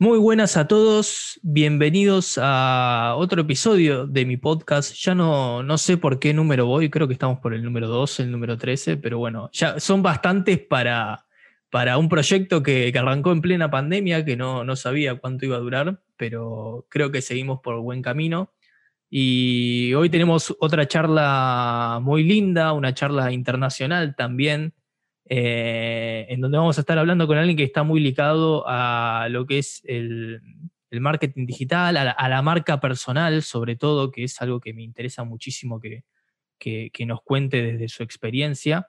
Muy buenas a todos, bienvenidos a otro episodio de mi podcast. Ya no, no sé por qué número voy, creo que estamos por el número 12, el número 13, pero bueno, ya son bastantes para, para un proyecto que, arrancó en plena pandemia, que no, no sabía cuánto iba a durar, pero creo que seguimos por buen camino. Y hoy tenemos otra charla muy linda, una charla internacional también, eh, en donde vamos a estar hablando con alguien que está muy ligado a lo que es el, marketing digital, a la, marca personal sobre todo, que es algo que me interesa muchísimo que, nos cuente desde su experiencia.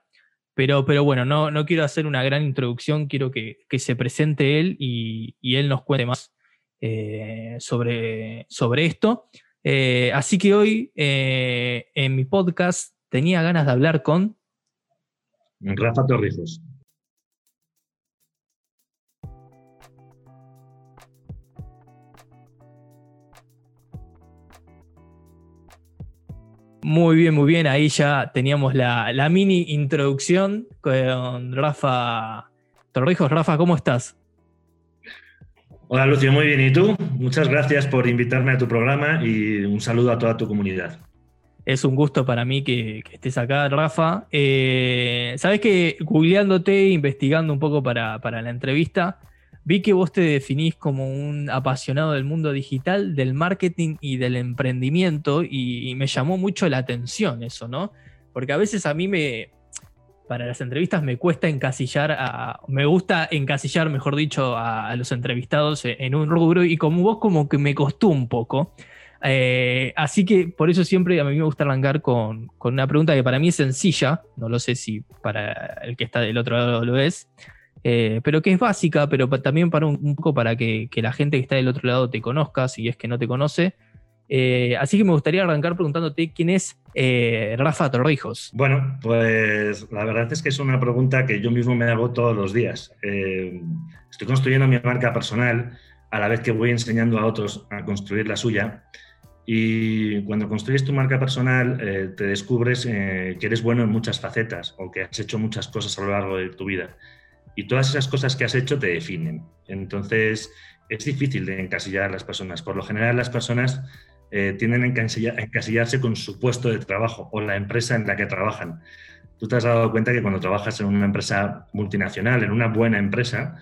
Pero, pero bueno, no, no, quiero hacer una gran introducción, quiero que, se presente él y, él nos cuente más eh, sobre, sobre esto. Eh, así que hoy en mi podcast tenía ganas de hablar con Rafa Torrijos. Muy bien, muy bien. Ahí ya teníamos la, mini introducción con Rafa Torrijos. Rafa, ¿cómo estás? Hola Lucio, muy bien. ¿Y tú? Muchas gracias por invitarme a tu programa y un saludo a toda tu comunidad. Es un gusto para mí que, estés acá, Rafa. Eh, Sabes que googleándote, investigando un poco para, la entrevista, vi que vos te definís como un apasionado del mundo digital, del marketing y del emprendimiento, y, me llamó mucho la atención eso, ¿no? Porque a veces a mí me, para las entrevistas me cuesta encasillar, a, me gusta encasillar, mejor dicho, a, a los entrevistados en un rubro, y como vos como que me costó un poco. Eh, así que por eso siempre a mí me gusta arrancar con, una pregunta que para mí es sencilla, no lo sé si para el que está del otro lado lo es, eh, pero que es básica, pero también para un, poco para que, la gente que está del otro lado te conozca, si es que no te conoce. Eh, así que me gustaría arrancar preguntándote quién es Rafa Torrijos. Bueno, pues la verdad es que es una pregunta que yo mismo me hago todos los días. estoy construyendo mi marca personal a la vez que voy enseñando a otros a construir la suya. Y cuando construyes tu marca personal, eh, te descubres eh, que eres bueno en muchas facetas o que has hecho muchas cosas a lo largo de tu vida. Y todas esas cosas que has hecho te definen. Entonces, es difícil de encasillar a las personas. Por lo general, las personas eh, tienden a, encasillarse con su puesto de trabajo o la empresa en la que trabajan. Tú te has dado cuenta que cuando trabajas en una empresa multinacional, en una buena empresa,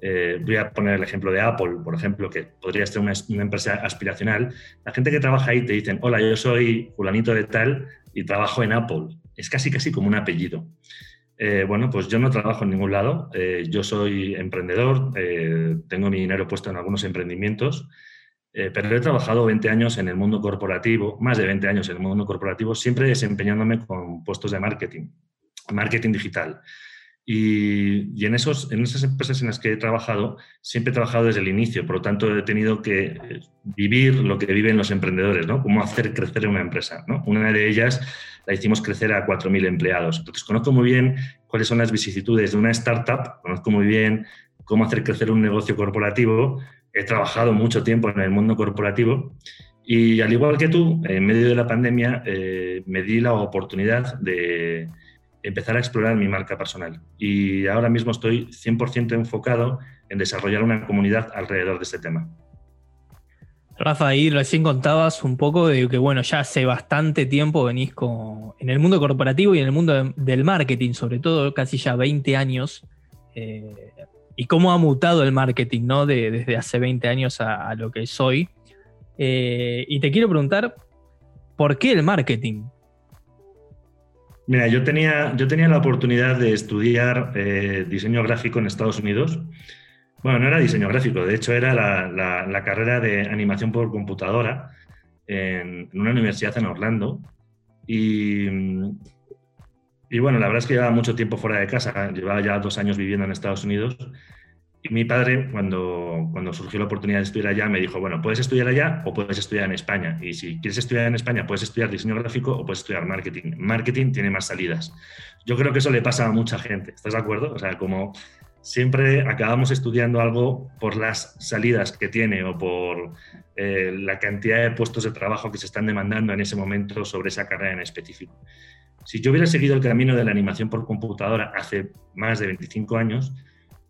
eh, voy a poner el ejemplo de Apple, por ejemplo, que podría ser una, empresa aspiracional. La gente que trabaja ahí te dicen, hola, yo soy fulanito de tal y trabajo en Apple. Es casi, casi como un apellido. Eh, bueno, pues yo no trabajo en ningún lado. Eh, yo soy emprendedor, tengo mi dinero puesto en algunos emprendimientos, pero he trabajado 20 años en el mundo corporativo, más de 20 años en el mundo corporativo, siempre desempeñándome con puestos de marketing, marketing digital. Y, en, esos, en esas empresas en las que he trabajado, siempre he trabajado desde el inicio, por lo tanto he tenido que eh, vivir lo que viven los emprendedores, ¿no? Cómo hacer crecer una empresa, ¿no? Una de ellas la hicimos crecer a 4.000 empleados. Entonces conozco muy bien cuáles son las vicisitudes de una startup, conozco muy bien cómo hacer crecer un negocio corporativo, he trabajado mucho tiempo en el mundo corporativo y al igual que tú, en medio de la pandemia eh, me di la oportunidad de empezar a explorar mi marca personal. Y ahora mismo estoy 100% enfocado en desarrollar una comunidad alrededor de este tema. Rafa, ahí recién contabas un poco de que, bueno, ya hace bastante tiempo venís con, en el mundo corporativo y en el mundo del marketing, sobre todo casi ya 20 años, eh, y cómo ha mutado el marketing, ¿no? De, desde hace 20 años a, lo que soy. Eh, y te quiero preguntar, ¿por qué el marketing? Mira, yo tenía, yo tenía la oportunidad de estudiar eh, diseño gráfico en Estados Unidos. Bueno, no era diseño gráfico, de hecho era la, carrera de animación por computadora en, una universidad en Orlando. Y, y, bueno, la verdad es que llevaba mucho tiempo fuera de casa, llevaba ya dos años viviendo en Estados Unidos y mi padre, cuando, cuando surgió la oportunidad de estudiar allá, me dijo, bueno, puedes estudiar allá o puedes estudiar en España. Y si quieres estudiar en España, puedes estudiar diseño gráfico o puedes estudiar marketing. Marketing tiene más salidas. Yo creo que eso le pasa a mucha gente. ¿Estás de acuerdo? O sea, como siempre acabamos estudiando algo por las salidas que tiene o por eh, la cantidad de puestos de trabajo que se están demandando en ese momento sobre esa carrera en específico. Si yo hubiera seguido el camino de la animación por computadora hace más de 25 años,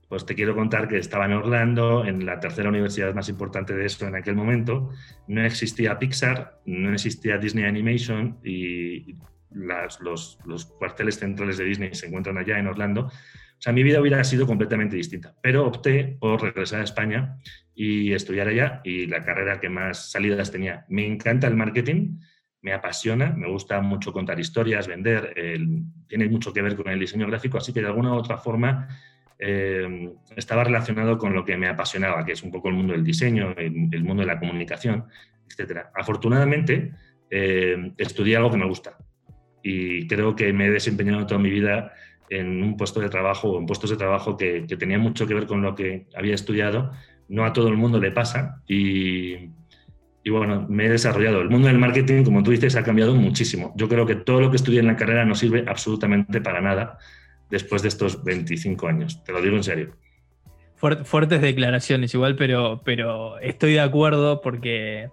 pues te quiero contar que estaba en Orlando, en la tercera universidad más importante de esto en aquel momento. No existía Pixar, no existía Disney Animation y los, los, cuarteles centrales de Disney se encuentran allá en Orlando. O sea, mi vida hubiera sido completamente distinta, pero opté por regresar a España y estudiar allá y la carrera que más salidas tenía. Me encanta el marketing, me apasiona, me gusta mucho contar historias, vender, tiene mucho que ver con el diseño gráfico, así que de alguna u otra forma eh, estaba relacionado con lo que me apasionaba, que es un poco el mundo del diseño, el, mundo de la comunicación, etc. Afortunadamente, eh, estudié algo que me gusta y creo que me he desempeñado toda mi vida en un puesto de trabajo o en puestos de trabajo que, que tenía mucho que ver con lo que había estudiado. No a todo el mundo le pasa y, y bueno, me he desarrollado. El mundo del marketing, como tú dices, ha cambiado muchísimo. Yo creo que todo lo que estudié en la carrera no sirve absolutamente para nada después de estos 25 años. Te lo digo en serio. Fuertes declaraciones igual, pero, pero estoy de acuerdo porque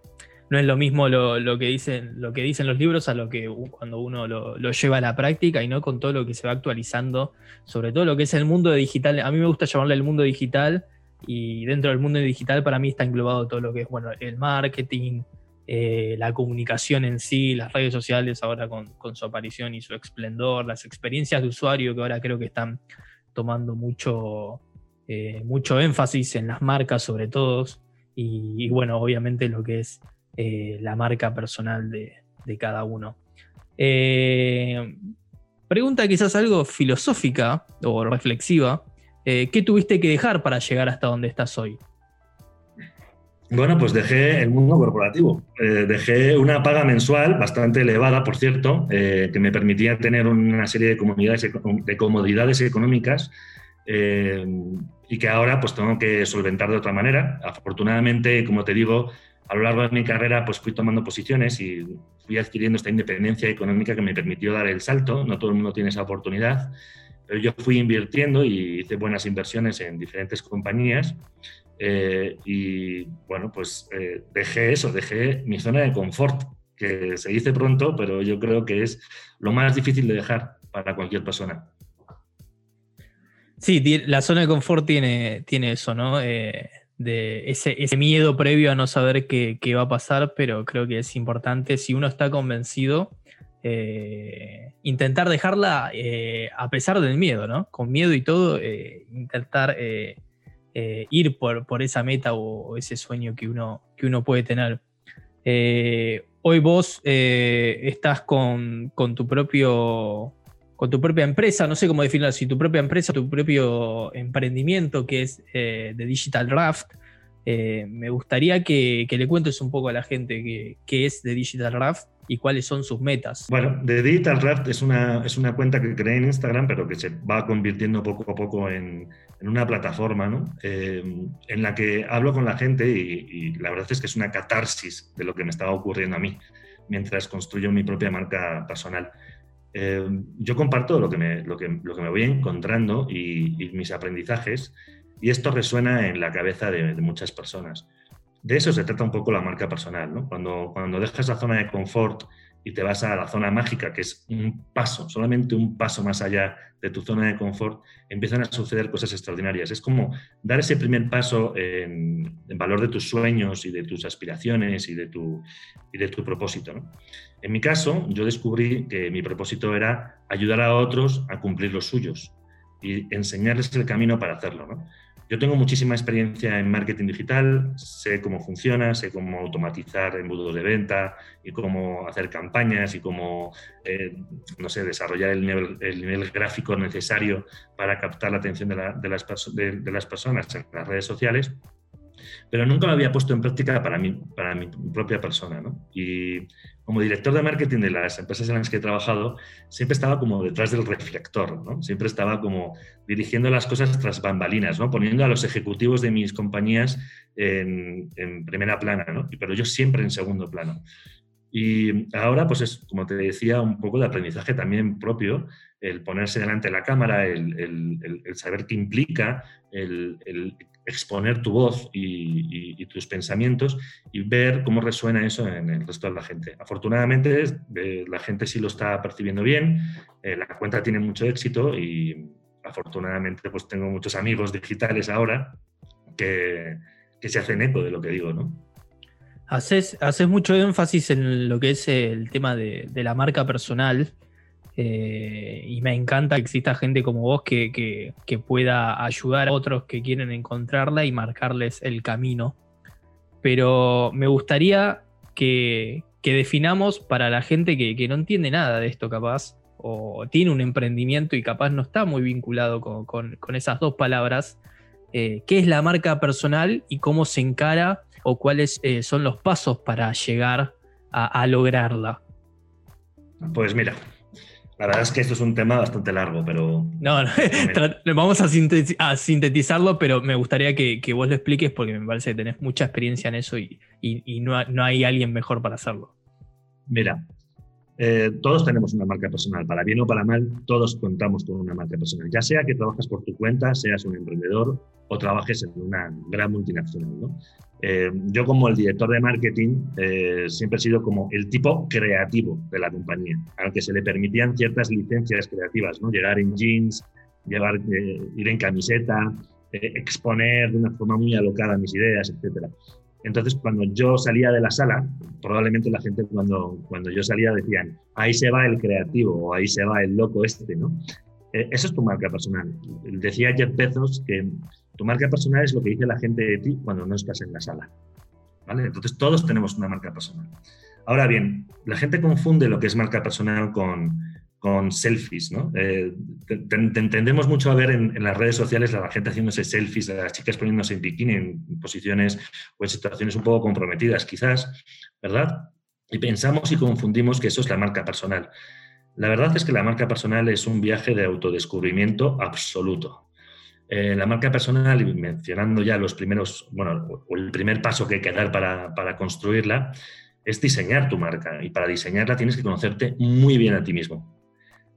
no es lo mismo lo, que, dicen, lo que dicen los libros a lo que cuando uno lo, lleva a la práctica y no con todo lo que se va actualizando, sobre todo lo que es el mundo digital. A mí me gusta llamarle el mundo digital y dentro del mundo digital para mí está englobado todo lo que es bueno, el marketing, eh, la comunicación en sí, las redes sociales ahora con, su aparición y su esplendor, las experiencias de usuario que ahora creo que están tomando mucho, eh, mucho énfasis en las marcas sobre todo, y, bueno, obviamente lo que es eh, la marca personal de, de cada uno. pregunta quizás algo filosófica o reflexiva. ¿Qué tuviste que dejar para llegar hasta donde estás hoy? Bueno, pues dejé el mundo corporativo. Eh, dejé una paga mensual bastante elevada, por cierto, eh, que me permitía tener una serie de, comunidades, de comodidades económicas eh, y que ahora pues tengo que solventar de otra manera. Afortunadamente, como te digo, a lo largo de mi carrera pues fui tomando posiciones y fui adquiriendo esta independencia económica que me permitió dar el salto. No todo el mundo tiene esa oportunidad, pero yo fui invirtiendo y hice buenas inversiones en diferentes compañías eh, y bueno, pues eh, dejé eso, dejé mi zona de confort, que se dice pronto, pero yo creo que es lo más difícil de dejar para cualquier persona. Sí, la zona de confort tiene, tiene eso, ¿no? Eh, de ese, ese, miedo previo a no saber qué, qué, va a pasar, pero creo que es importante, si uno está convencido, intentar dejarla a pesar del miedo, ¿no? Con miedo y todo, intentar eh, ir por, por, esa meta o, ese sueño que uno, que uno puede tener. Eh, hoy vos eh, estás con, tu propio con tu propia empresa, no sé cómo definirlo, si tu propia empresa, tu propio emprendimiento que es de Digital Raft. me gustaría que, le cuentes un poco a la gente qué es de Digital Raft y cuáles son sus metas. Bueno, The Digital Raft es una, es una cuenta que creé en Instagram, pero que se va convirtiendo poco a poco en, en una plataforma ¿no? Eh, en la que hablo con la gente y, la verdad es que es una catarsis de lo que me estaba ocurriendo a mí mientras construyo mi propia marca personal. Eh, yo comparto lo que, me, lo, que, lo que me voy encontrando y, mis aprendizajes y esto resuena en la cabeza de, de muchas personas de eso se trata un poco la marca personal, ¿no? Cuando, cuando dejas la zona de confort y te vas a la zona mágica, que es un paso, solamente un paso más allá de tu zona de confort, empiezan a suceder cosas extraordinarias. Es como dar ese primer paso en, valor de tus sueños y de tus aspiraciones y de tu, y de tu propósito. ¿no? En mi caso, yo descubrí que mi propósito era ayudar a otros a cumplir los suyos y enseñarles el camino para hacerlo. ¿no? Yo tengo muchísima experiencia en marketing digital, sé cómo funciona, sé cómo automatizar embudos de venta y cómo hacer campañas y cómo, eh, no sé, desarrollar el nivel, el nivel, gráfico necesario para captar la atención de, las, de, las, personas en las redes sociales, pero nunca lo había puesto en práctica para mí, para mi propia persona. ¿no? Y como director de marketing de las empresas en las que he trabajado, siempre estaba como detrás del reflector, ¿no? Siempre estaba como dirigiendo las cosas tras bambalinas, ¿no? Poniendo a los ejecutivos de mis compañías en, primera plana, ¿no? Pero yo siempre en segundo plano. Y ahora, pues es, como te decía, un poco de aprendizaje también propio, el ponerse delante de la cámara, el, el saber qué implica, el, exponer tu voz y, tus pensamientos y ver cómo resuena eso en el resto de la gente. Afortunadamente, eh, la gente sí lo está percibiendo bien, eh, la cuenta tiene mucho éxito y afortunadamente pues tengo muchos amigos digitales ahora que, que se hacen eco de lo que digo, ¿no? Haces, haces mucho énfasis en lo que es el tema de, de la marca personal eh, y me encanta que exista gente como vos que, pueda ayudar a otros que quieren encontrarla y marcarles el camino. Pero me gustaría que, definamos para la gente que, no entiende nada de esto capaz, o tiene un emprendimiento y capaz no está muy vinculado con, esas dos palabras, eh, qué es la marca personal y cómo se encara o cuáles eh, son los pasos para llegar a lograrla. Pues mira, la verdad es que esto es un tema bastante largo, pero... No, no vamos a, sintetizarlo, pero me gustaría que, vos lo expliques porque me parece que tenés mucha experiencia en eso y, no, hay alguien mejor para hacerlo. Mira, eh, todos tenemos una marca personal, para bien o para mal, todos contamos con una marca personal, ya sea que trabajas por tu cuenta, seas un emprendedor o trabajes en una gran multinacional. ¿no? Eh, yo como el director de marketing eh, siempre he sido como el tipo creativo de la compañía, al que se le permitían ciertas licencias creativas, ¿no? llegar en jeans, llevar, eh, ir en camiseta, exponer de una forma muy alocada mis ideas, etc. Entonces, cuando yo salía de la sala, probablemente la gente cuando, cuando yo salía decían, ahí se va el creativo o ahí se va el loco este, ¿no? eso es tu marca personal. Decía Jeff Bezos que tu marca personal es lo que dice la gente de ti cuando no estás en la sala. ¿vale? Entonces todos tenemos una marca personal. Ahora bien, la gente confunde lo que es marca personal con, con selfies. ¿no? Eh, tendemos mucho a ver en, las redes sociales a la gente haciéndose selfies, a las chicas poniéndose en bikini en posiciones o en situaciones un poco comprometidas quizás, ¿verdad? Y pensamos y confundimos que eso es la marca personal. La verdad es que la marca personal es un viaje de autodescubrimiento absoluto. Eh, la marca personal, y mencionando ya los primeros, bueno, el primer paso que hay que dar para, para, construirla, es diseñar tu marca. Y para diseñarla tienes que conocerte muy bien a ti mismo.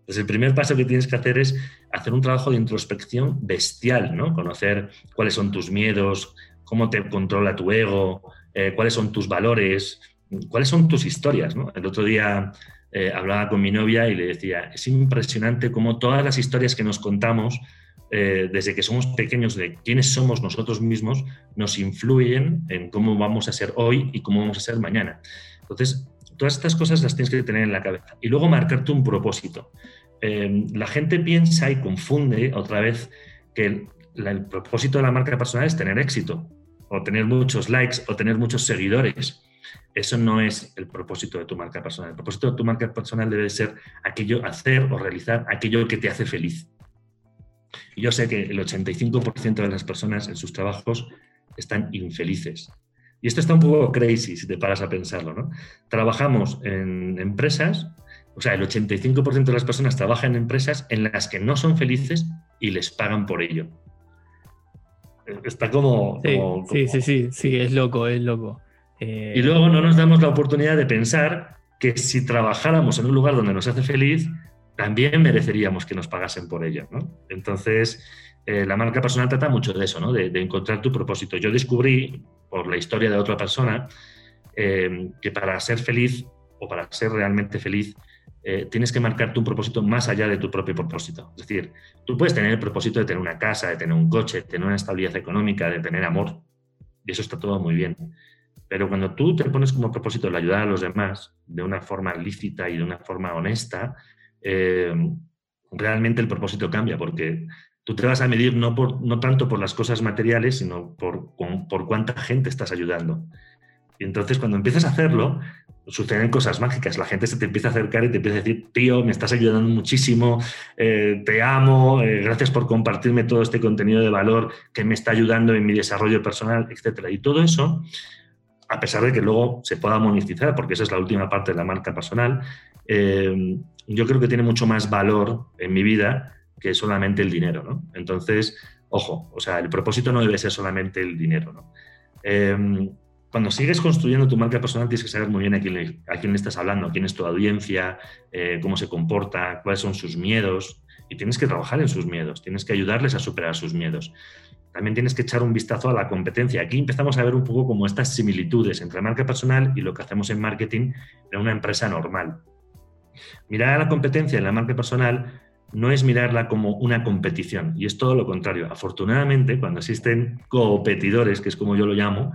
Entonces, el primer paso que tienes que hacer es hacer un trabajo de introspección bestial, ¿no? Conocer cuáles son tus miedos, cómo te controla tu ego, eh, cuáles son tus valores, cuáles son tus historias, ¿no? El otro día eh, hablaba con mi novia y le decía, es impresionante cómo todas las historias que nos contamos eh, desde que somos pequeños de quiénes somos nosotros mismos, nos influyen en cómo vamos a ser hoy y cómo vamos a ser mañana. Entonces, todas estas cosas las tienes que tener en la cabeza. Y luego marcarte un propósito. Eh, la gente piensa y confunde otra vez que el, el propósito de la marca personal es tener éxito, o tener muchos likes, o tener muchos seguidores. Eso no es el propósito de tu marca personal. El propósito de tu marca personal debe ser aquello, hacer o realizar aquello que te hace feliz. Yo sé que el 85% de las personas en sus trabajos están infelices. Y esto está un poco crazy si te paras a pensarlo. ¿no? Trabajamos en empresas, o sea, el 85% de las personas trabajan en empresas en las que no son felices y les pagan por ello. Está como... Sí, sí, sí, sí, es loco, es loco. Eh, y luego no nos damos la oportunidad de pensar que si trabajáramos en un lugar donde nos hace feliz, también mereceríamos que nos pagasen por ello. ¿no? Entonces, eh, la marca personal trata mucho de eso, ¿no? de, encontrar tu propósito. Yo descubrí, por la historia de otra persona, eh, que para ser feliz o para ser realmente feliz, eh, tienes que marcarte un propósito más allá de tu propio propósito. Es decir, tú puedes tener el propósito de tener una casa, de tener un coche, de tener una estabilidad económica, de tener amor, y eso está todo muy bien. Pero cuando tú te pones como propósito el ayudar a los demás de una forma lícita y de una forma honesta, eh, realmente el propósito cambia, porque tú te vas a medir no, por, no tanto por las cosas materiales, sino por, por cuánta gente estás ayudando. Y entonces cuando empiezas a hacerlo, suceden cosas mágicas. La gente se te empieza a acercar y te empieza a decir, tío, me estás ayudando muchísimo, eh, te amo, eh, gracias por compartirme todo este contenido de valor que me está ayudando en mi desarrollo personal, etc. Y todo eso, a pesar de que luego se pueda monetizar, porque esa es la última parte de la marca personal, yo creo que tiene mucho más valor en mi vida que solamente el dinero, ¿no? Entonces, ojo, o sea, el propósito no debe ser solamente el dinero, ¿no? Em, cuando sigues construyendo tu marca personal tienes que saber muy bien a quién, a estás hablando, quién es tu audiencia, eh, cómo se comporta, cuáles son sus miedos, y tienes que trabajar en sus miedos, tienes que ayudarles a superar sus miedos. También tienes que echar un vistazo a la competencia. Aquí empezamos a ver un poco como estas similitudes entre marca personal y lo que hacemos en marketing en una empresa normal. Mirar a la competencia en la marca personal no es mirarla como una competición, y es todo lo contrario. Afortunadamente, cuando existen competidores, que es como yo lo llamo,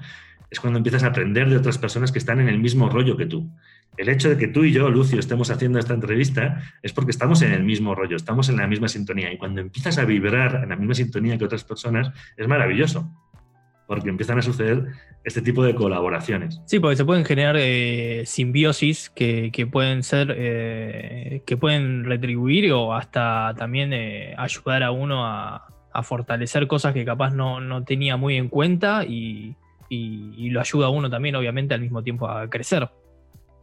es cuando empiezas a aprender de otras personas que están en el mismo rollo que tú. El hecho de que tú y yo, Lucio, estemos haciendo esta entrevista es porque estamos en el mismo rollo, estamos en la misma sintonía. Y cuando empiezas a vibrar en la misma sintonía que otras personas, es maravilloso porque empiezan a suceder este tipo de colaboraciones. Sí, porque se pueden generar eh, simbiosis que, pueden ser, eh, que pueden retribuir o hasta también eh, ayudar a uno a, fortalecer cosas que capaz no, tenía muy en cuenta y, lo ayuda a uno también, obviamente, al mismo tiempo a crecer.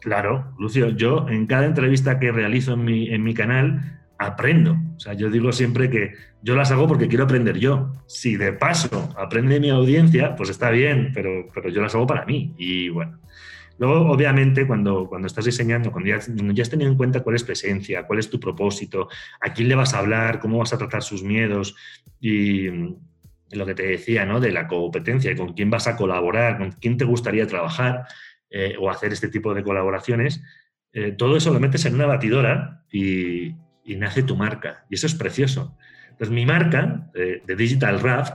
Claro, Lucio, yo en cada entrevista que realizo en mi, en mi canal aprendo. O sea, yo digo siempre que yo las hago porque quiero aprender yo. Si de paso aprende mi audiencia, pues está bien, pero, pero yo las hago para mí. Y bueno. Luego, obviamente, cuando, cuando estás diseñando, cuando ya, ya, has tenido en cuenta cuál es tu esencia, cuál es tu propósito, a quién le vas a hablar, cómo vas a tratar sus miedos y lo que te decía, ¿no? De la competencia, con quién vas a colaborar, con quién te gustaría trabajar eh, o hacer este tipo de colaboraciones, eh, todo eso lo metes en una batidora y, nace tu marca. Y eso es precioso. Entonces, mi marca de, Digital Raft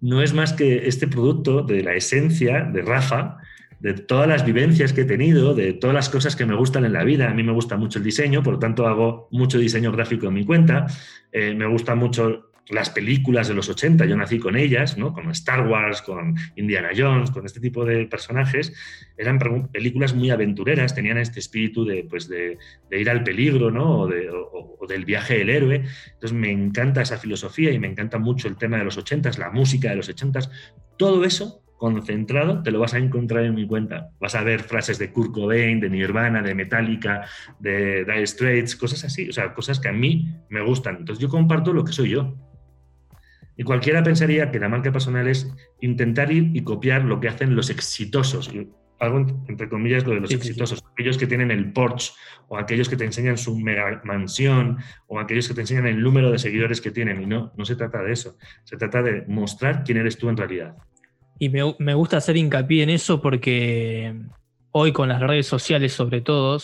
no es más que este producto de la esencia de Rafa, de todas las vivencias que he tenido, de todas las cosas que me gustan en la vida. A mí me gusta mucho el diseño, por lo tanto hago mucho diseño gráfico en mi cuenta. Eh, me gusta mucho las películas de los 80, yo nací con ellas, ¿no? con Star Wars, con Indiana Jones, con este tipo de personajes, eran películas muy aventureras, tenían este espíritu de, pues de, ir al peligro ¿no? o, del viaje del héroe. Entonces me encanta esa filosofía y me encanta mucho el tema de los 80, la música de los 80, todo eso concentrado te lo vas a encontrar en mi cuenta. Vas a ver frases de Kurt Cobain, de Nirvana, de Metallica, de Dire Straits, cosas así, o sea, cosas que a mí me gustan. Entonces yo comparto lo que soy yo. Y cualquiera pensaría que la marca personal es intentar ir y copiar lo que hacen los exitosos. Algo entre comillas lo de los exitosos, aquellos que tienen el Porsche o aquellos que te enseñan su mega mansión o aquellos que te enseñan el número de seguidores que tienen. Y no, no se trata de eso. Se trata de mostrar quién eres tú en realidad. Y me, me gusta hacer hincapié en eso porque hoy con las redes sociales sobre todo,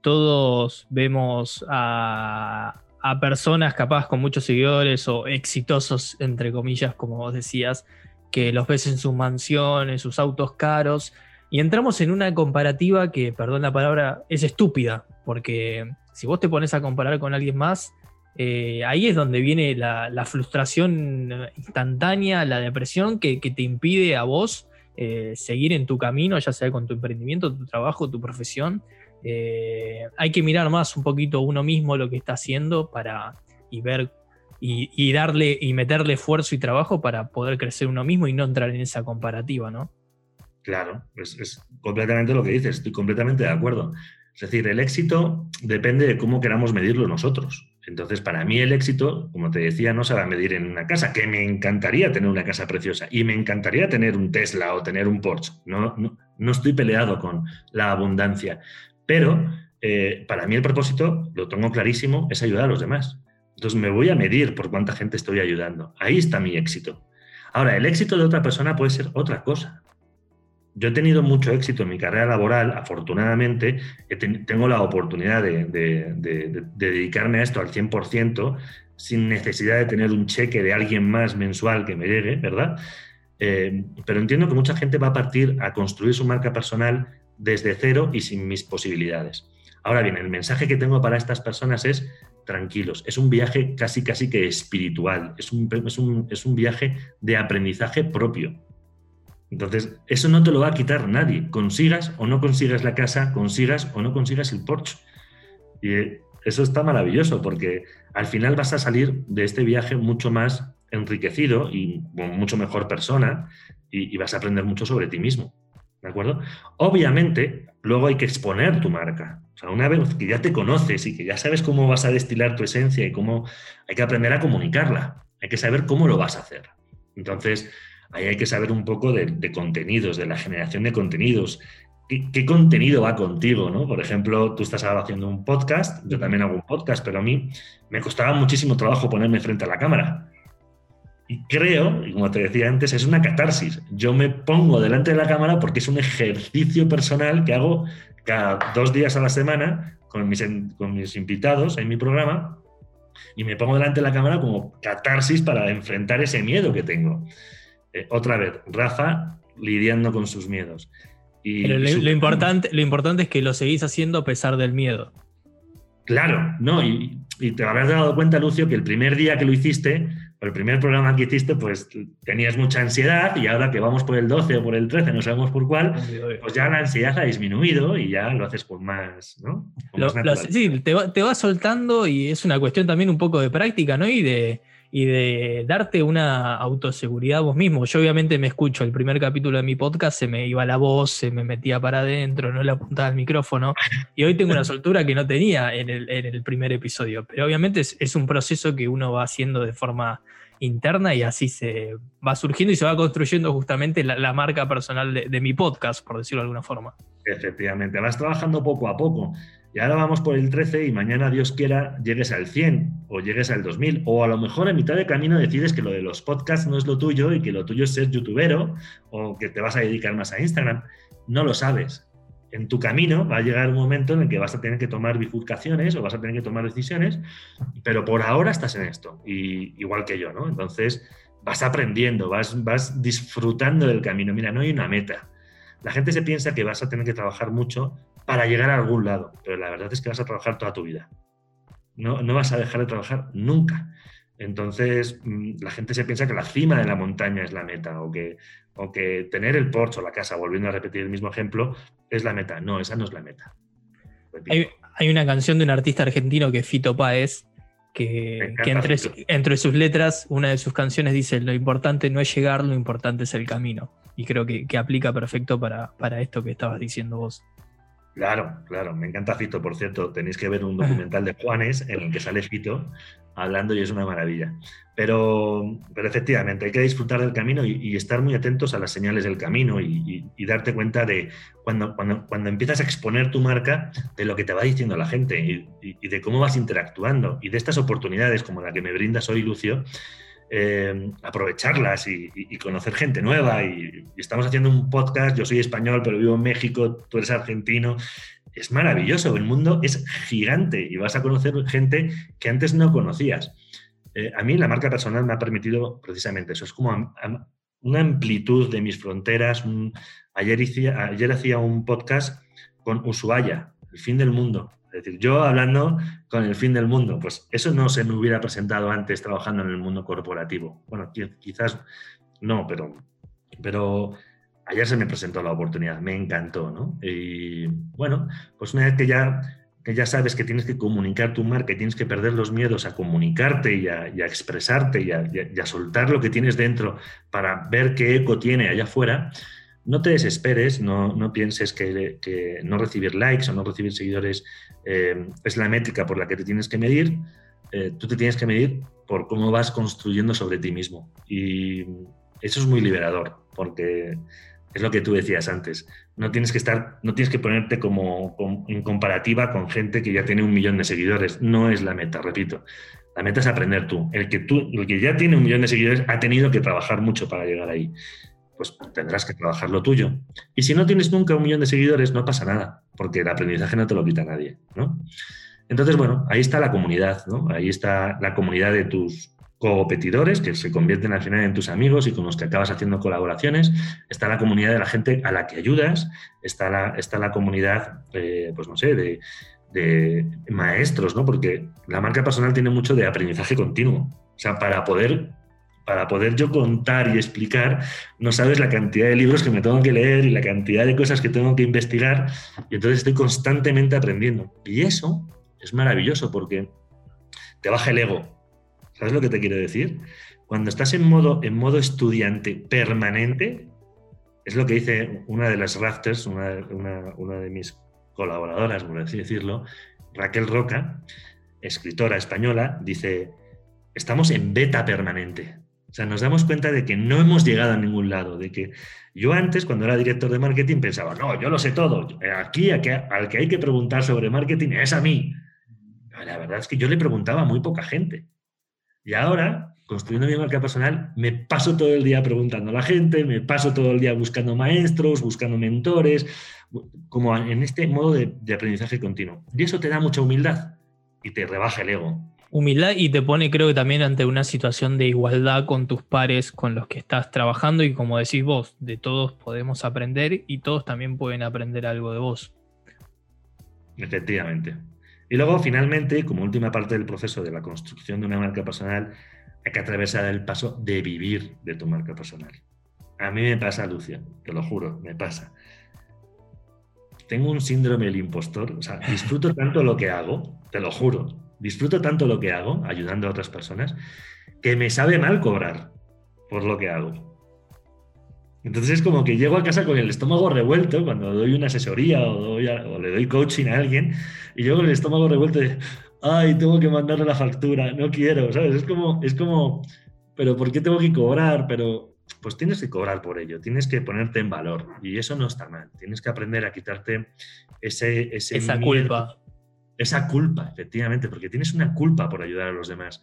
todos vemos a, a personas capaz con muchos seguidores o exitosos, entre comillas, como vos decías, que los ves en sus mansiones, sus autos caros, y entramos en una comparativa que, perdón la palabra, es estúpida, porque si vos te pones a comparar con alguien más, eh, ahí es donde viene la, frustración instantánea, la depresión que, te impide a vos eh, seguir en tu camino, ya sea con tu emprendimiento, tu trabajo, tu profesión. Eh, hay que mirar más un poquito uno mismo lo que está haciendo para y ver y, darle y meterle esfuerzo y trabajo para poder crecer uno mismo y no entrar en esa comparativa, ¿no? Claro, es, completamente lo que dices, estoy completamente de acuerdo. Es decir, el éxito depende de cómo queramos medirlo nosotros. Entonces, para mí el éxito, como te decía, no se va a medir en una casa, que me encantaría tener una casa preciosa y me encantaría tener un Tesla o tener un Porsche. No, no, no estoy peleado con la abundancia, pero eh, para mí el propósito, lo tengo clarísimo, es ayudar a los demás. Entonces me voy a medir por cuánta gente estoy ayudando. Ahí está mi éxito. Ahora, el éxito de otra persona puede ser otra cosa. Yo he tenido mucho éxito en mi carrera laboral, afortunadamente, tengo la oportunidad de, dedicarme a esto al 100% sin necesidad de tener un cheque de alguien más mensual que me llegue, ¿verdad? Eh, pero entiendo que mucha gente va a partir a construir su marca personal desde cero y sin mis posibilidades. Ahora bien, el mensaje que tengo para estas personas es tranquilos, es un viaje casi casi que espiritual, es un, es un, viaje de aprendizaje propio. Entonces, eso no te lo va a quitar nadie, consigas o no consigas la casa, consigas o no consigas el Porsche. Y eso está maravilloso porque al final vas a salir de este viaje mucho más enriquecido y mucho mejor persona y vas a aprender mucho sobre ti mismo. ¿De acuerdo? Obviamente, luego hay que exponer tu marca. O sea, una vez que ya te conoces y que ya sabes cómo vas a destilar tu esencia y cómo hay que aprender a comunicarla. Hay que saber cómo lo vas a hacer. Entonces, ahí hay que saber un poco de, contenidos, de la generación de contenidos. ¿Qué, contenido va contigo? ¿no? Por ejemplo, tú estás ahora haciendo un podcast, yo también hago un podcast, pero a mí me costaba muchísimo trabajo ponerme frente a la cámara. Y creo, y como te decía antes, es una catarsis. Yo me pongo delante de la cámara porque es un ejercicio personal que hago cada dos días a la semana con mis, con mis invitados en mi programa Y me pongo delante de la cámara como catarsis para enfrentar ese miedo que tengo. Eh, otra vez, Rafa lidiando con sus miedos. Y, lo, importante, lo importante es que lo seguís haciendo a pesar del miedo. Claro, no, y, y te habrás dado cuenta, Lucio, que el primer día que lo hiciste, el primer programa que hiciste, pues tenías mucha ansiedad y ahora que vamos por el 12 o por el 13, no sabemos por cuál, pues ya la ansiedad ha disminuido y ya lo haces con más, ¿no? sí, te va, te va soltando y es una cuestión también un poco de práctica, ¿no? Y de, y de darte una autoseguridad vos mismo. Yo obviamente me escucho el primer capítulo de mi podcast, se me iba la voz, se me metía para adentro, no le apuntaba al micrófono, y hoy tengo una soltura que no tenía en el, primer episodio, pero obviamente es, un proceso que uno va haciendo de forma interna y así se va surgiendo y se va construyendo justamente la, marca personal de, de mi podcast, por decirlo de alguna forma. Efectivamente, vas trabajando poco a poco. Y ahora vamos por el 13 y mañana, Dios quiera, llegues al 100 o llegues al 2000. O a lo mejor en mitad de camino decides que lo de los podcasts no es lo tuyo y que lo tuyo es ser youtubero o que te vas a dedicar más a Instagram. No lo sabes. En tu camino va a llegar un momento en el que vas a tener que tomar bifurcaciones o vas a tener que tomar decisiones, pero por ahora estás en esto, y, igual que yo, ¿no? Entonces vas aprendiendo, vas, vas disfrutando del camino. Mira, no hay una meta. La gente se piensa que vas a tener que trabajar mucho para llegar a algún lado, pero la verdad es que vas a trabajar toda tu vida. No, no vas a dejar de trabajar nunca. Entonces, mm, la gente se piensa que la cima de la montaña es la meta o que, o que tener el porche o la casa, volviendo a repetir el mismo ejemplo, es la meta. No, esa no es la meta. Hay, hay, una canción de un artista argentino que es Fito Páez, que, entre, entre, sus letras, una de sus canciones dice, lo importante no es llegar, lo importante es el camino. Y creo que, que aplica perfecto para, para esto que estabas diciendo vos. Claro, claro, me encanta Fito, por cierto, tenéis que ver un documental de Juanes en el que sale Fito hablando y es una maravilla. Pero, pero efectivamente, hay que disfrutar del camino y, estar muy atentos a las señales del camino y, darte cuenta de cuando, cuando, cuando, empiezas a exponer tu marca, de lo que te va diciendo la gente y, de cómo vas interactuando. Y de estas oportunidades como la que me brindas hoy, Lucio, eh, aprovecharlas y, conocer gente nueva. Y, estamos haciendo un podcast, yo soy español, pero vivo en México, tú eres argentino. Es maravilloso, el mundo es gigante y vas a conocer gente que antes no conocías. Eh, a mí la marca personal me ha permitido precisamente eso, es como una amplitud de mis fronteras. ayer, ayer hacía un podcast con Ushuaia, el fin del mundo. Es decir, yo hablando con el fin del mundo, pues eso no se me hubiera presentado antes trabajando en el mundo corporativo. Bueno, quizás no, pero, pero ayer se me presentó la oportunidad, me encantó, ¿no? Y bueno, pues una vez que ya, que ya sabes que tienes que comunicar tu marca y tienes que perder los miedos a comunicarte y a, expresarte y a soltar lo que tienes dentro para ver qué eco tiene allá afuera, no te desesperes, no, pienses que, no recibir likes o no recibir seguidores eh, es la métrica por la que te tienes que medir. Eh, tú te tienes que medir por cómo vas construyendo sobre ti mismo. Y eso es muy liberador, porque es lo que tú decías antes. No tienes que estar, no tienes que ponerte como, en comparativa con gente que ya tiene un millón de seguidores. No es la meta, repito. La meta es aprender tú. El que tú, el que ya tiene un millón de seguidores ha tenido que trabajar mucho para llegar ahí pues tendrás que trabajar lo tuyo. Y si no tienes nunca un millón de seguidores, no pasa nada, porque el aprendizaje no te lo quita nadie, ¿no? Entonces, bueno, ahí está la comunidad, ¿no? Ahí está la comunidad de tus competidores que se convierten al final en tus amigos y con los que acabas haciendo colaboraciones. Está la comunidad de la gente a la que ayudas. Está la, está la comunidad, eh, pues no sé, de, de maestros, ¿no? Porque la marca personal tiene mucho de aprendizaje continuo. O sea, para poder para poder yo contar y explicar, no sabes la cantidad de libros que me tengo que leer y la cantidad de cosas que tengo que investigar. Y entonces estoy constantemente aprendiendo. Y eso es maravilloso porque te baja el ego. ¿Sabes lo que te quiero decir? Cuando estás en modo, en modo estudiante permanente, es lo que dice una de las rafters, una, una de mis colaboradoras, por así decirlo, Raquel Roca, escritora española, dice, estamos en beta permanente. O sea, nos damos cuenta de que no hemos llegado a ningún lado, de que yo antes, cuando era director de marketing, pensaba, no, yo lo sé todo, aquí al que hay que preguntar sobre marketing es a mí. La verdad es que yo le preguntaba a muy poca gente. Y ahora, construyendo mi marca personal, me paso todo el día preguntando a la gente, me paso todo el día buscando maestros, buscando mentores, como en este modo de, de aprendizaje continuo. Y eso te da mucha humildad y te rebaja el ego. Humildad y te pone, creo que también ante una situación de igualdad con tus pares, con los que estás trabajando y como decís vos, de todos podemos aprender y todos también pueden aprender algo de vos. Efectivamente. Y luego, finalmente, como última parte del proceso de la construcción de una marca personal, hay que atravesar el paso de vivir de tu marca personal. A mí me pasa, Lucia, te lo juro, me pasa. Tengo un síndrome del impostor, o sea, disfruto tanto lo que hago, te lo juro, disfruto tanto lo que hago, ayudando a otras personas, que me sabe mal cobrar por lo que hago. Entonces es como que llego a casa con el estómago revuelto cuando doy una asesoría o, le doy coaching a alguien y llego con el estómago revuelto de, ay, tengo que mandarle la factura, no quiero, ¿sabes? Es como, es como, pero ¿por qué tengo que cobrar? Pero pues tienes que cobrar por ello, tienes que ponerte en valor y eso no está mal, tienes que aprender a quitarte ese, esa culpa. Esa culpa, efectivamente, porque tienes una culpa por ayudar a los demás.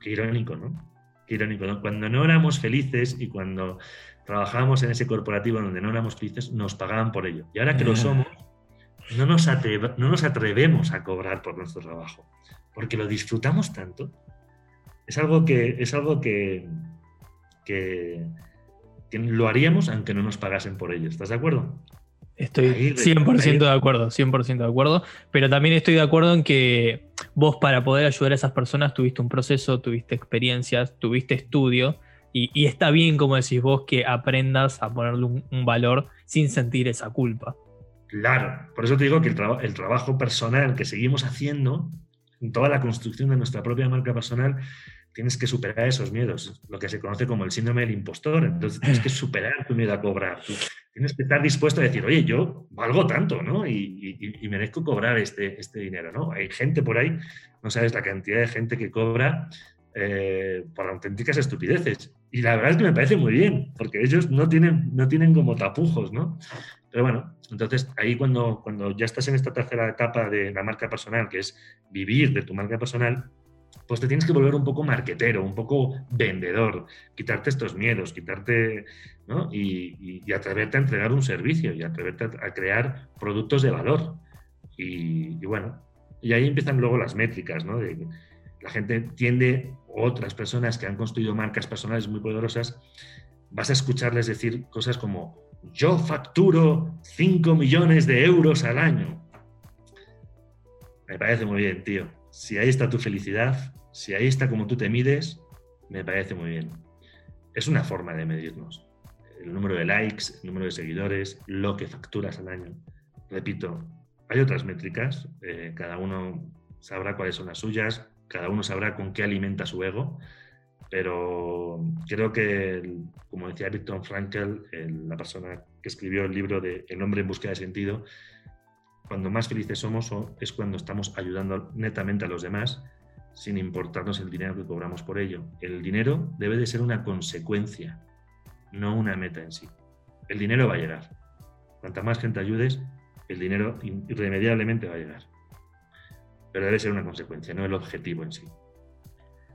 Qué, irónico, ¿no? Qué irónico, ¿no? Cuando no éramos felices y cuando trabajábamos en ese corporativo donde no éramos felices, nos pagaban por ello. Y ahora que lo somos, no nos, no nos atrevemos a cobrar por nuestro trabajo, porque lo disfrutamos tanto. Es algo que, es algo que, que, lo haríamos aunque no nos pagasen por ello. ¿Estás de acuerdo? Estoy 100% de acuerdo, 100% de acuerdo, pero también estoy de acuerdo en que vos para poder ayudar a esas personas tuviste un proceso, tuviste experiencias, tuviste estudio y, está bien, como decís vos, que aprendas a ponerle un, valor sin sentir esa culpa. Claro, por eso te digo que el, el trabajo personal que seguimos haciendo, en toda la construcción de nuestra propia marca personal, tienes que superar esos miedos, lo que se conoce como el síndrome del impostor. Entonces tienes que superar tu miedo a cobrar. tienes que estar dispuesto a decir, oye, yo valgo tanto, ¿no? Y, merezco cobrar este, este dinero, ¿no? Hay gente por ahí, no sabes la cantidad de gente que cobra eh, por auténticas estupideces. Y la verdad es que me parece muy bien, porque ellos no tienen, no tienen como tapujos, ¿no? Pero bueno, entonces ahí cuando, cuando ya estás en esta tercera etapa de la marca personal, que es vivir de tu marca personal, pues te tienes que volver un poco marquetero, un poco vendedor, quitarte estos miedos, quitarte, ¿no? Y, atreverte a entregar un servicio y atreverte a, crear productos de valor. Y, bueno, y ahí empiezan luego las métricas, ¿no? la gente tiende, otras personas que han construido marcas personales muy poderosas, vas a escucharles decir cosas como, yo facturo 5 millones de euros al año. Me parece muy bien, tío. Si ahí está tu felicidad, si ahí está como tú te mides, me parece muy bien. Es una forma de medirnos. El número de likes, el número de seguidores, lo que facturas al año. Repito, hay otras métricas, eh, cada uno sabrá cuáles son las suyas, cada uno sabrá con qué alimenta su ego, pero creo que, como decía Viktor Frankl, la persona que escribió el libro de El hombre en búsqueda de sentido, cuando más felices somos es cuando estamos ayudando netamente a los demás sin importarnos el dinero que cobramos por ello. El dinero debe de ser una consecuencia, no una meta en sí. El dinero va a llegar. Cuanta más gente ayudes, el dinero irremediablemente va a llegar pero debe ser una consecuencia, no el objetivo en sí.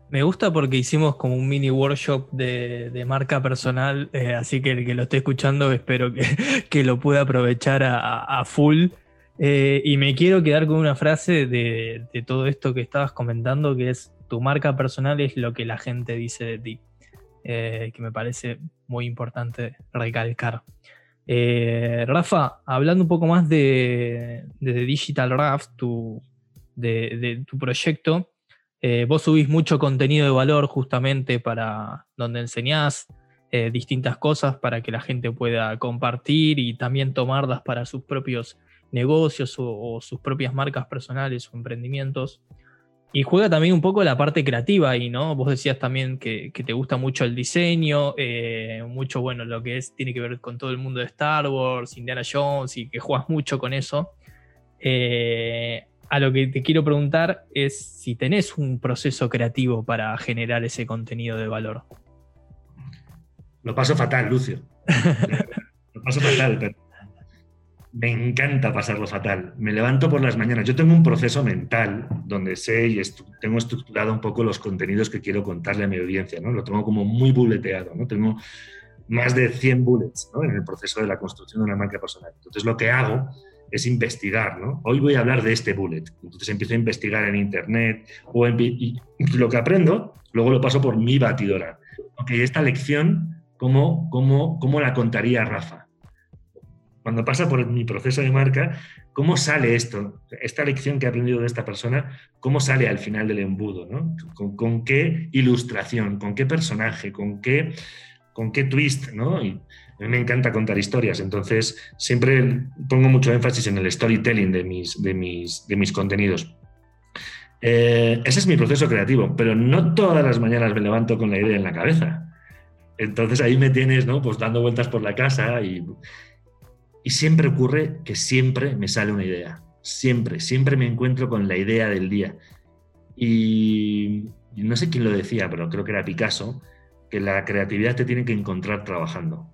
Me gusta porque hicimos como un mini workshop de, marca personal, eh, así que el que lo esté escuchando espero que, lo pueda aprovechar a, full. Eh, y me quiero quedar con una frase de, todo esto que estabas comentando, que es, tu marca personal es lo que la gente dice de ti, eh, que me parece muy importante recalcar. Rafa, hablando un poco más de, de Digital Raft, tu, de, tu proyecto. Eh, vos subís mucho contenido de valor justamente para donde enseñás eh, distintas cosas para que la gente pueda compartir y también tomarlas para sus propios negocios o, sus propias marcas personales o emprendimientos. Y juega también un poco la parte creativa ahí, ¿no? Vos decías también que, te gusta mucho el diseño, eh, mucho, bueno, lo que es, tiene que ver con todo el mundo de Star Wars, Indiana Jones, y que juegas mucho con eso a lo que te quiero preguntar es si tenés un proceso creativo para generar ese contenido de valor. Lo paso fatal, Lucio. Lo paso fatal, pero me encanta pasarlo fatal. Me levanto por las mañanas. Yo tengo un proceso mental donde sé y tengo estructurado un poco los contenidos que quiero contarle a mi audiencia, ¿no? Lo tengo como muy buleteado, ¿no? Tengo más de 100 bullets en el proceso de la construcción de una marca personal. Entonces lo que hago es investigar, ¿no? Hoy voy a hablar de este bullet. Entonces empiezo a investigar en internet o y lo que aprendo, luego lo paso por mi batidora. Ok, esta lección, ¿cómo, cómo, cómo la contaría Rafa? Cuando pasa por mi proceso de marca, ¿cómo sale esto? Esta lección que he aprendido de esta persona, ¿cómo sale al final del embudo? ¿no? ¿Con, qué ilustración? ¿Con qué personaje? ¿Con qué, con qué twist? ¿no? A mí me encanta contar historias, entonces siempre pongo mucho énfasis en el storytelling de mis, de mis, de mis contenidos. Eh, ese es mi proceso creativo, pero no todas las mañanas me levanto con la idea en la cabeza. Entonces ahí me tienes, ¿no? Pues dando vueltas por la casa y, y siempre ocurre que siempre me sale una idea. Siempre, siempre me encuentro con la idea del día. Y, no sé quién lo decía, pero creo que era Picasso, que la creatividad te tiene que encontrar trabajando.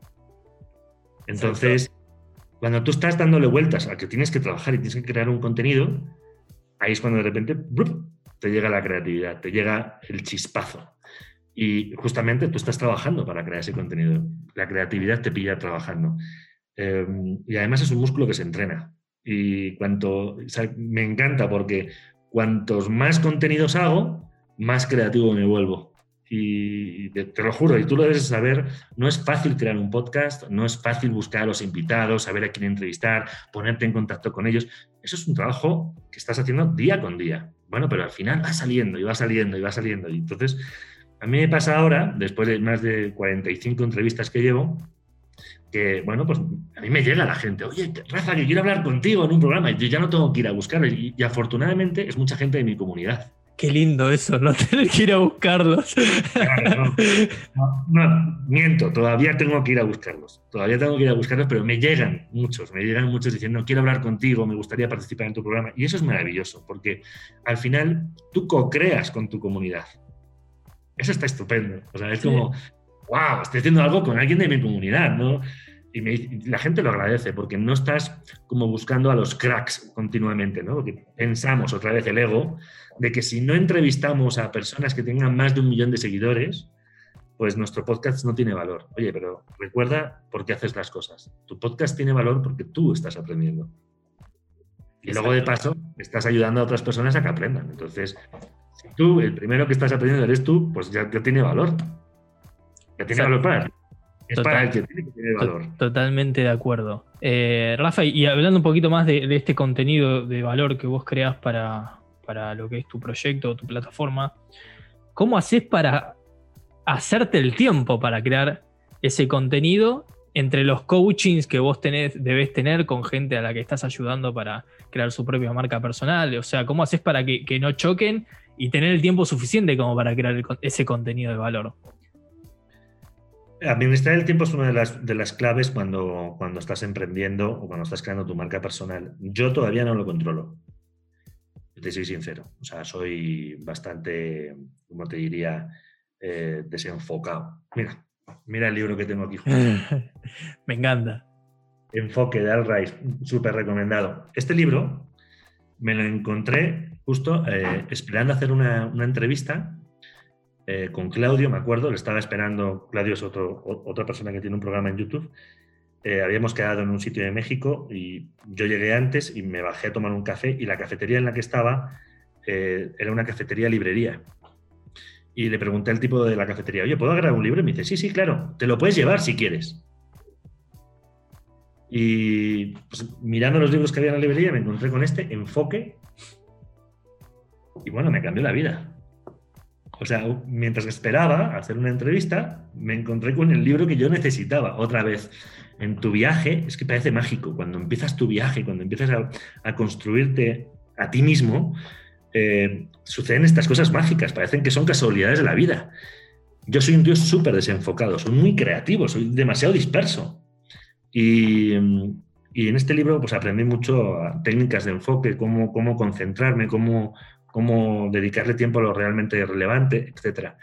Entonces, cuando tú estás dándole vueltas a que tienes que trabajar y tienes que crear un contenido, ahí es cuando de repente te llega la creatividad, te llega el chispazo. Y justamente tú estás trabajando para crear ese contenido. La creatividad te pilla trabajando. Em, y además es un músculo que se entrena. Y cuanto, me encanta porque cuantos más contenidos hago, más creativo me vuelvo. Y te, lo juro, y tú lo debes saber, no es fácil crear un podcast, no es fácil buscar a los invitados, saber a quién entrevistar, ponerte en contacto con ellos. Eso es un trabajo que estás haciendo día con día. Bueno, pero al final va saliendo y va saliendo y va saliendo. Y entonces, a mí me pasa ahora, después de más de 45 entrevistas que llevo, que, bueno, pues a mí me llega la gente, oye, Rafa, que quiero hablar contigo en un programa, y yo ya no tengo que ir a buscarlo. y afortunadamente es mucha gente de mi comunidad. Qué lindo eso, no tener que ir a buscarlos. no, miento, todavía tengo que ir a buscarlos. Todavía tengo que ir a buscarlos, pero me llegan muchos, me llegan muchos diciendo, quiero hablar contigo, me gustaría participar en tu programa. Y eso es maravilloso, porque al final tú co-creas con tu comunidad. Eso está estupendo. O sea, es como, wow, estoy haciendo algo con alguien de mi comunidad, ¿no? y, la gente lo agradece porque no estás como buscando a los cracks continuamente, ¿no? Porque pensamos otra vez el ego de que si no entrevistamos a personas que tengan más de un millón de seguidores, pues nuestro podcast no tiene valor. Oye, pero recuerda por qué haces las cosas. Tu podcast tiene valor porque tú estás aprendiendo. Y luego de paso estás ayudando a otras personas a que aprendan. Entonces, si tú, el primero que estás aprendiendo eres tú, pues ya, tiene valor. Ya tiene valor para es para el que tiene que tener valor. Totalmente de acuerdo. Eh, Rafa, y hablando un poquito más de, este contenido de valor que vos creas para, para lo que es tu proyecto o tu plataforma, ¿cómo haces para hacerte el tiempo para crear ese contenido entre los coachings que vos tenés, debes tener con gente a la que estás ayudando para crear su propia marca personal? O sea, ¿cómo haces para que, que no choquen y tener el tiempo suficiente como para crear ese contenido de valor? Administrar el tiempo es una de las, de las claves cuando, cuando estás emprendiendo o cuando estás creando tu marca personal. Yo todavía no lo controlo. Te soy sincero. O sea, soy bastante, como te diría, eh, desenfocado. Mira, mira el libro que tengo aquí. Me encanta. Enfoque de Al Rice, súper recomendado. Este libro me lo encontré justo eh, esperando hacer una, una entrevista eh, con Claudio, me acuerdo, le estaba esperando, Claudio es otro, otra persona que tiene un programa en YouTube, eh, habíamos quedado en un sitio de México y yo llegué antes y me bajé a tomar un café y la cafetería en la que estaba eh, era una cafetería librería. Y le pregunté al tipo de la cafetería, oye, ¿puedo agarrar un libro? Y me dice, sí, sí, claro, te lo puedes llevar si quieres. Y pues, mirando los libros que había en la librería me encontré con este, Enfoque, y bueno, me cambió la vida. O sea, mientras esperaba hacer una entrevista, me encontré con el libro que yo necesitaba otra vez. En tu viaje, es que parece mágico, cuando empiezas tu viaje, cuando empiezas a, construirte a ti mismo, eh, suceden estas cosas mágicas, parecen que son casualidades de la vida. Yo soy un tío súper desenfocado, soy muy creativo, soy demasiado disperso. Y, y, en este libro pues aprendí mucho técnicas de enfoque, cómo, cómo concentrarme, cómo cómo dedicarle tiempo a lo realmente relevante, etc.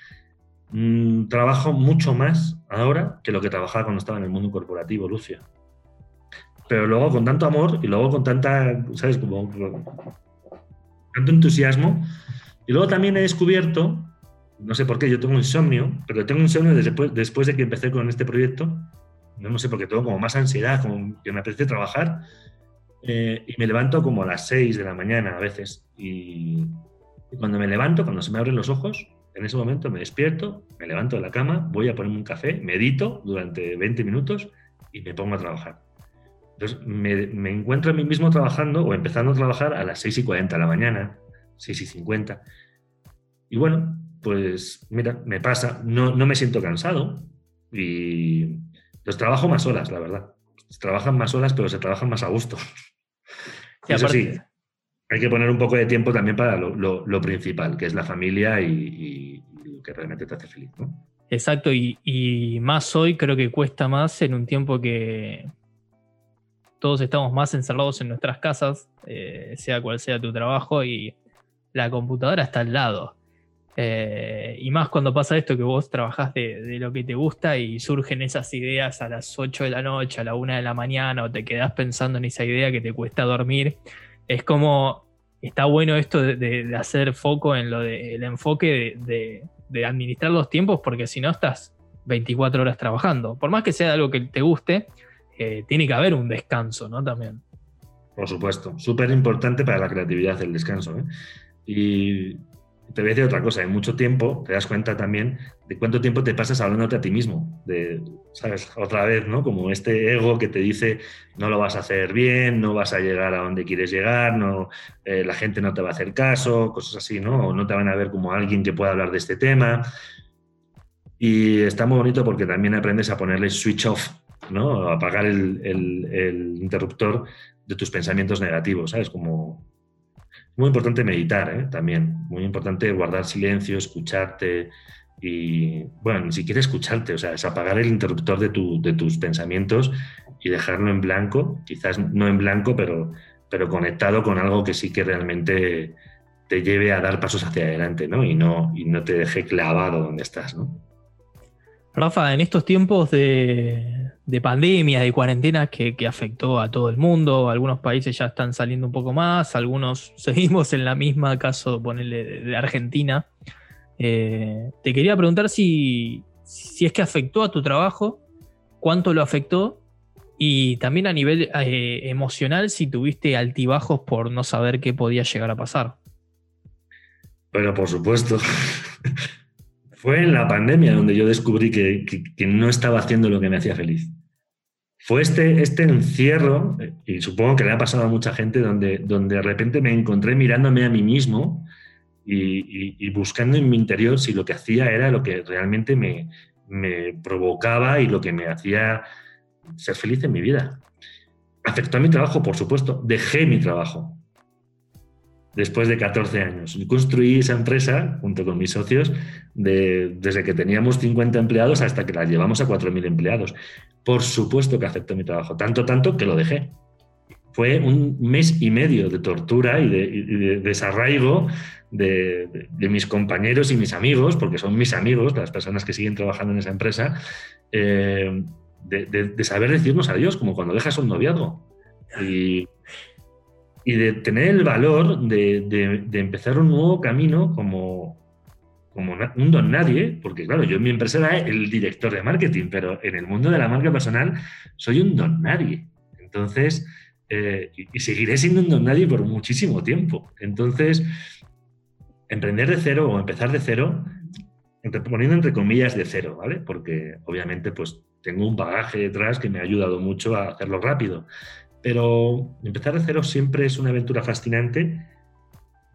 Mm, trabajo mucho más ahora que lo que trabajaba cuando estaba en el mundo corporativo, Lucia. Pero luego con tanto amor y luego con tanta, ¿sabes? tanto entusiasmo. Y luego también he descubierto, no sé por qué, yo tengo insomnio, pero tengo insomnio después, después de que empecé con este proyecto. No, no sé por qué tengo como más ansiedad, como que me apetece trabajar. Eh, y me levanto como a las 6 de la mañana a veces. Y, y cuando me levanto, cuando se me abren los ojos, en ese momento me despierto, me levanto de la cama, voy a ponerme un café, medito durante 20 minutos y me pongo a trabajar. Entonces me, encuentro a mí mismo trabajando o empezando a trabajar a las 6 y 40 de la mañana, 6 y 50. Y bueno, pues mira, me pasa, no, no me siento cansado y los trabajo más horas, la verdad. Se trabajan más horas, pero se trabajan más a gusto. Y Eso sí, hay que poner un poco de tiempo también para lo, principal, que es la familia y, lo que realmente te hace feliz. ¿no? Exacto, y, más hoy creo que cuesta más en un tiempo que todos estamos más encerrados en nuestras casas, eh, sea cual sea tu trabajo, y la computadora está al lado. Eh, y más cuando pasa esto que vos trabajás de, lo que te gusta y surgen esas ideas a las 8 de la noche, a la 1 de la mañana, o te quedás pensando en esa idea que te cuesta dormir es como está bueno esto de, hacer foco en lo del enfoque de, administrar los tiempos, porque si no estás 24 horas trabajando. Por más que sea algo que te guste, eh, tiene que haber un descanso, ¿no? También. Por supuesto, súper importante para la creatividad el descanso. ¿eh? Y te voy a decir otra cosa, en mucho tiempo te das cuenta también de cuánto tiempo te pasas hablándote a ti mismo, de, ¿sabes? Otra vez, ¿no? Como este ego que te dice no lo vas a hacer bien, no vas a llegar a donde quieres llegar, no, eh, la gente no te va a hacer caso, cosas así, ¿no? O no te van a ver como alguien que pueda hablar de este tema. Y está muy bonito porque también aprendes a ponerle switch off, ¿no? A apagar el, el interruptor de tus pensamientos negativos, ¿sabes? Como muy importante meditar ¿eh? también, muy importante guardar silencio, escucharte y, bueno, ni siquiera escucharte, o sea, es apagar el interruptor de, de tus pensamientos y dejarlo en blanco, quizás no en blanco, pero, pero conectado con algo que sí que realmente te lleve a dar pasos hacia adelante, ¿no? Y no, y no te deje clavado donde estás, ¿no? Rafa, en estos tiempos de, pandemia, de cuarentena que, afectó a todo el mundo, algunos países ya están saliendo un poco más, algunos seguimos en la misma, caso ponerle de, Argentina. Eh, te quería preguntar si, es que afectó a tu trabajo, cuánto lo afectó y también a nivel eh, emocional si tuviste altibajos por no saber qué podía llegar a pasar. Bueno, por supuesto. Fue en la pandemia donde yo descubrí que, no estaba haciendo lo que me hacía feliz. Fue este, este encierro, y supongo que le ha pasado a mucha gente, donde, donde de repente me encontré mirándome a mí mismo y, buscando en mi interior si lo que hacía era lo que realmente me, me provocaba y lo que me hacía ser feliz en mi vida. Afectó a mi trabajo, por supuesto. Dejé mi trabajo después de 14 años. Construí esa empresa junto con mis socios desde que teníamos 50 empleados hasta que la llevamos a 4.000 empleados. Por supuesto que acepto mi trabajo, tanto, tanto que lo dejé. Fue un mes y medio de tortura y de, desarraigo de, mis compañeros y mis amigos, porque son mis amigos, las personas que siguen trabajando en esa empresa, eh, de, saber decirnos adiós, como cuando dejas un noviazgo. Y de tener el valor de, empezar un nuevo camino como, como un don nadie, porque claro, yo en mi empresa era el director de marketing, pero en el mundo de la marca personal soy un don nadie. Entonces, eh, y, seguiré siendo un don nadie por muchísimo tiempo. Entonces, emprender de cero o empezar de cero, poniendo entre comillas de cero, ¿vale? Porque obviamente pues tengo un bagaje detrás que me ha ayudado mucho a hacerlo rápido. Pero empezar de cero siempre es una aventura fascinante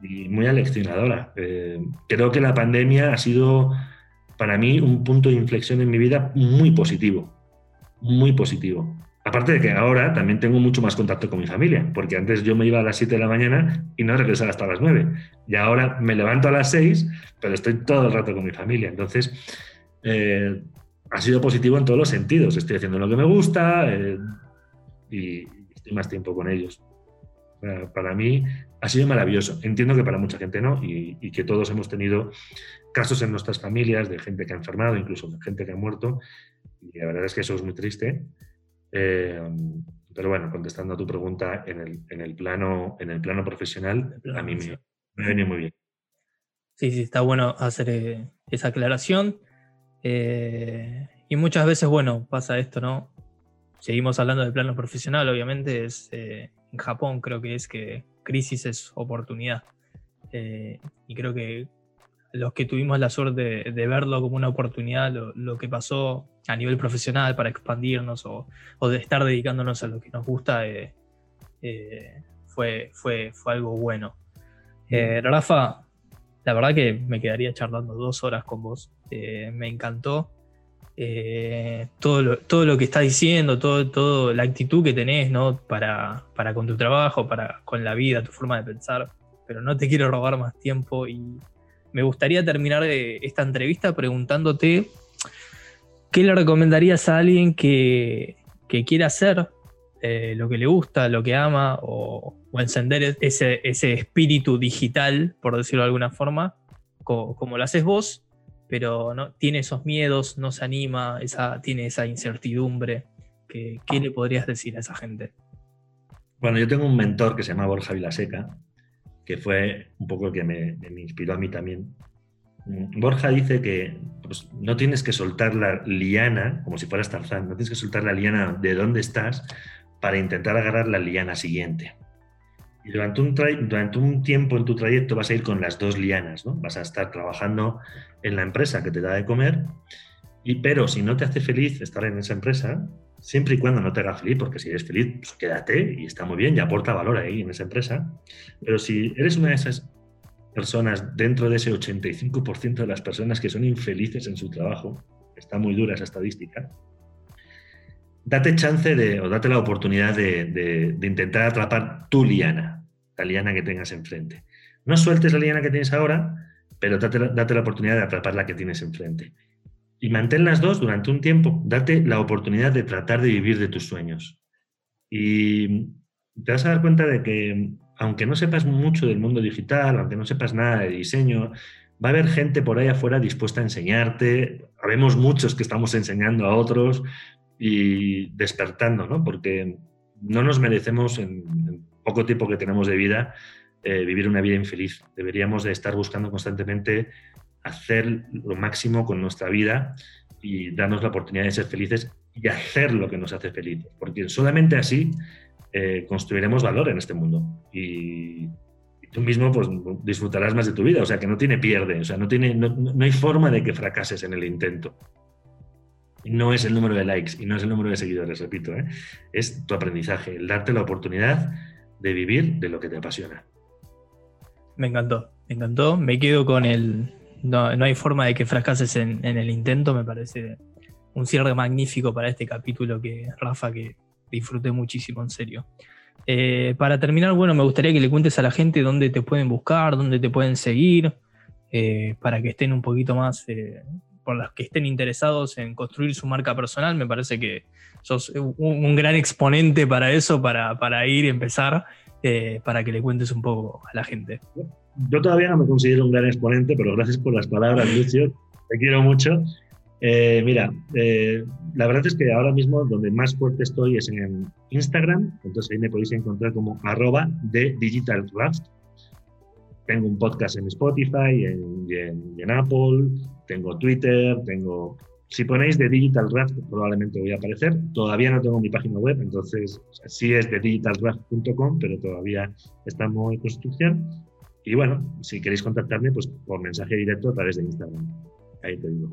y muy aleccionadora. Eh, creo que la pandemia ha sido para mí un punto de inflexión en mi vida muy positivo, muy positivo. Aparte de que ahora también tengo mucho más contacto con mi familia, porque antes yo me iba a las 7 de la mañana y no regresaba hasta las 9. Y ahora me levanto a las 6, pero estoy todo el rato con mi familia. Entonces, eh, ha sido positivo en todos los sentidos. Estoy haciendo lo que me gusta eh, y, más tiempo con ellos. Para mí ha sido maravilloso. Entiendo que para mucha gente no y, que todos hemos tenido casos en nuestras familias de gente que ha enfermado, incluso de gente que ha muerto. Y la verdad es que eso es muy triste. Eh, pero bueno, contestando a tu pregunta, en el, en el, plano, en el plano profesional, a mí me, me, viene muy bien. Sí, sí, está bueno hacer, eh, esa aclaración. Eh, y muchas veces, bueno, pasa esto, ¿no? Seguimos hablando del plano profesional, obviamente, es, eh, en Japón creo que es que crisis es oportunidad. Eh, y creo que los que tuvimos la suerte de, verlo como una oportunidad, lo, que pasó a nivel profesional para expandirnos o, de estar dedicándonos a lo que nos gusta, fue, fue, fue algo bueno. Rafa, la verdad que me quedaría charlando dos horas con vos. me encantó. Eh, todo, lo, todo lo que estás diciendo, todo, todo la actitud que tenés ¿no? para, para con tu trabajo, para con la vida, tu forma de pensar. Pero no te quiero robar más tiempo y me gustaría terminar esta entrevista preguntándote qué le recomendarías a alguien que, que quiera hacer eh, lo que le gusta, lo que ama o, encender ese, ese, espíritu digital, por decirlo de alguna forma, como lo haces vos pero no, tiene esos miedos, no se anima, esa, tiene esa incertidumbre. ¿Qué, ¿Qué, le podrías decir a esa gente? Bueno, yo tengo un mentor que se llama Borja Vilaseca, que fue un poco el que me, inspiró a mí también. Mm, Borja dice que pues, no tienes que soltar la liana, como si fueras Tarzán, no tienes que soltar la liana de dónde estás para intentar agarrar la liana siguiente. Y durante un, durante tiempo en tu trayecto vas a ir con las dos lianas, ¿no? Vas a estar trabajando en la empresa que te da de comer, y, pero si no te hace feliz estar en esa empresa, siempre y cuando no te haga feliz, porque si eres feliz, pues quédate y está muy bien y aporta valor ahí en esa empresa. Pero si eres una de esas personas dentro de ese 85% de las personas que son infelices en su trabajo, está muy dura esa estadística, date chance de, o date la oportunidad de intentar atrapar tu liana la liana que tengas enfrente. No sueltes la liana que tienes ahora, pero date, la oportunidad de atrapar la que tienes enfrente. Y mantén las dos durante un tiempo. Date la oportunidad de tratar de vivir de tus sueños. Y te vas a dar cuenta de que, aunque no sepas mucho del mundo digital, aunque no sepas nada de diseño, va a haber gente por ahí afuera dispuesta a enseñarte. Habemos muchos que estamos enseñando a otros y despertando, ¿no? Porque no nos merecemos en poco tiempo que tenemos de vida, eh, vivir una vida infeliz. Deberíamos de estar buscando constantemente hacer lo máximo con nuestra vida y darnos la oportunidad de ser felices y hacer lo que nos hace felices, porque solamente así eh, construiremos valor en este mundo y, tú mismo pues, disfrutarás más de tu vida, o sea que no tiene pierde, o sea, no, tiene, no, no hay forma de que fracases en el intento. No es el número de likes y no es el número de seguidores, repito, ¿eh? es tu aprendizaje, el darte la oportunidad de vivir de lo que te apasiona. Me encantó, me encantó. Me quedo con el. No, hay forma de que fracases en, el intento. Me parece un cierre magnífico para este capítulo que, Rafa, que disfruté muchísimo, en serio. Eh, para terminar, bueno, me gustaría que le cuentes a la gente dónde te pueden buscar, dónde te pueden seguir, eh, para que estén un poquito más, eh, por los que estén interesados en construir su marca personal. Me parece que sos un, gran exponente para eso, para, para ir y empezar, eh, para que le cuentes un poco a la gente. Yo todavía no me considero un gran exponente, pero gracias por las palabras, Lucio. Te quiero mucho. Eh, mira, eh, la verdad es que ahora mismo donde más fuerte estoy es en Instagram, entonces ahí me podéis encontrar como arroba de Digital Tengo un podcast en Spotify, en, en Apple, tengo Twitter, tengo si ponéis de Digital Draft, probablemente voy a aparecer. Todavía no tengo mi página web, entonces sí es de digitaldraft.com, pero todavía estamos en construcción. Y bueno, si queréis contactarme, pues por mensaje directo a través de Instagram. Ahí te digo.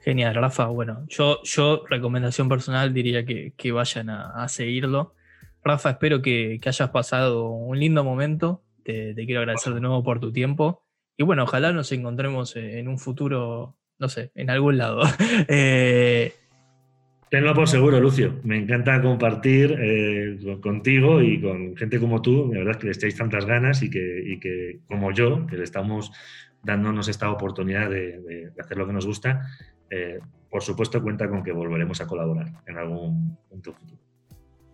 Genial, Rafa. Bueno, yo, yo recomendación personal diría que, que vayan a, seguirlo. Rafa, espero que, que, hayas pasado un lindo momento. Te, te quiero agradecer de nuevo por tu tiempo. Y bueno, ojalá nos encontremos en un futuro no sé, en algún lado. eh, Tenlo por seguro, Lucio. Me encanta compartir eh, contigo y con gente como tú. La verdad es que le estáis tantas ganas y que, que, como yo, que le estamos dándonos esta oportunidad de, hacer lo que nos gusta, eh, por supuesto cuenta con que volveremos a colaborar en algún punto futuro.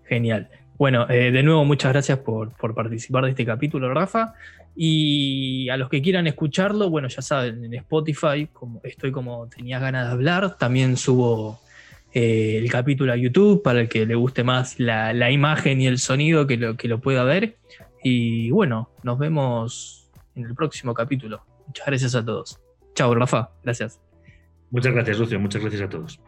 Genial. Bueno, eh, de nuevo muchas gracias por, participar de este capítulo, Rafa. Y a los que quieran escucharlo, bueno, ya saben, en Spotify como, estoy como tenías ganas de hablar. También subo eh, el capítulo a YouTube para el que le guste más la, imagen y el sonido que lo, que lo pueda ver. Y bueno, nos vemos en el próximo capítulo. Muchas gracias a todos. Chao, Rafa. Gracias. Muchas gracias, Lucio. Muchas gracias a todos.